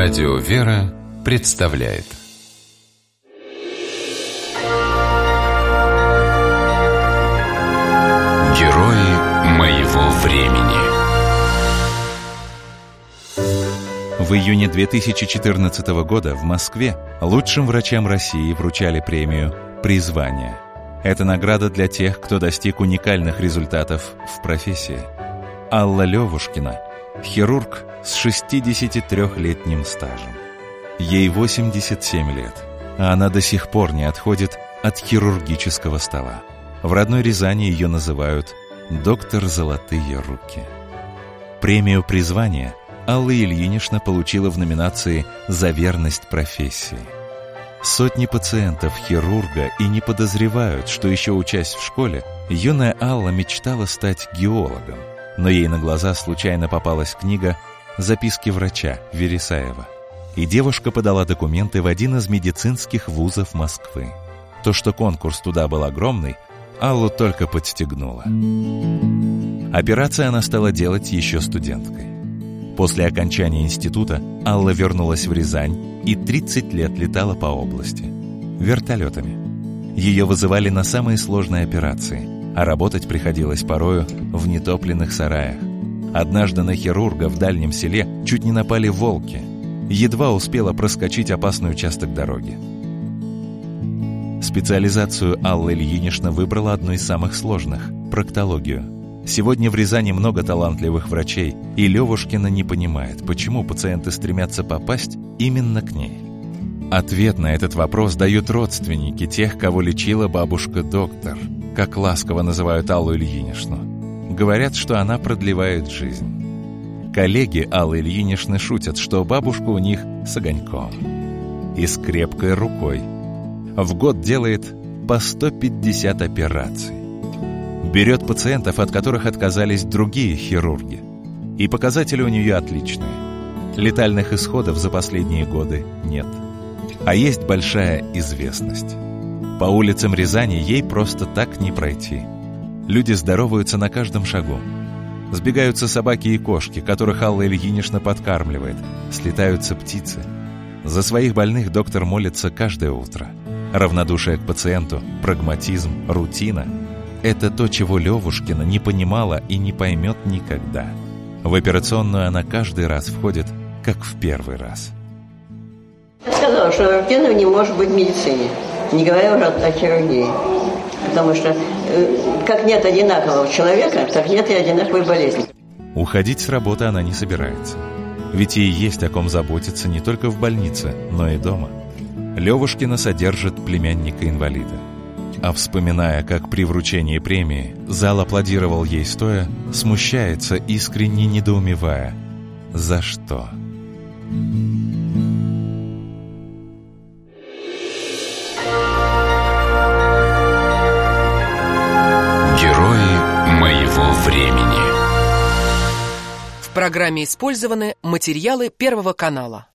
Радио «Вера» представляет Герои моего времени В июне 2014 года в Москве лучшим врачам России вручали премию «Призвание». Это награда для тех, кто достиг уникальных результатов в профессии. Алла Левушкина – хирург с 63-летним стажем. Ей 87 лет, а она до сих пор не отходит от хирургического стола. В родной Рязани ее называют «доктор Золотые руки». Премию призвания Алла Ильинична получила в номинации «За верность профессии». Сотни пациентов хирурга и не подозревают, что еще учась в школе, юная Алла мечтала стать геологом, но ей на глаза случайно попалась книга «Записки врача» Вересаева. И девушка подала документы в один из медицинских вузов Москвы. То, что конкурс туда был огромный, Аллу только подстегнуло. Операции она стала делать еще студенткой. После окончания института Алла вернулась в Рязань и 30 лет летала по области. Вертолетами. Ее вызывали на самые сложные операции, а работать приходилось порою в нетопленных сараях. Однажды на хирурга в дальнем селе чуть не напали волки. Едва успела проскочить опасный участок дороги. Специализацию Алла Ильинична выбрала одну из самых сложных – проктологию. Сегодня в Рязани много талантливых врачей, и Левушкина не понимает, почему пациенты стремятся попасть именно к ней. Ответ на этот вопрос дают родственники тех, кого лечила бабушка-доктор, как ласково называют Аллу Ильиничну. Говорят, что она продлевает жизнь. Коллеги Аллы Ильиничны шутят, что бабушка у них с огоньком и с крепкой рукой – в год делает по 150 операций. Берет пациентов, от которых отказались другие хирурги. И показатели у нее отличные. Летальных исходов за последние годы нет. А есть большая известность. По улицам Рязани ей просто так не пройти. Люди здороваются на каждом шагу. Сбегаются собаки и кошки, которых Алла Ильинична подкармливает. Слетаются птицы. За своих больных доктор молится каждое утро. Равнодушие к пациенту, прагматизм, рутина – это то, чего Левушкина не понимала и не поймет никогда. В операционную она каждый раз входит, как в первый раз. Я сказала, что рутина не может быть в медицине, не говоря уже о хирургии. Потому что э, как нет одинакового человека, так нет и одинаковой болезни. Уходить с работы она не собирается. Ведь ей есть о ком заботиться не только в больнице, но и дома. Левушкина содержит племянника-инвалида. А вспоминая, как при вручении премии зал аплодировал ей стоя, смущается, искренне недоумевая. За что? Герои времени В программе использованы материалы Первого канала.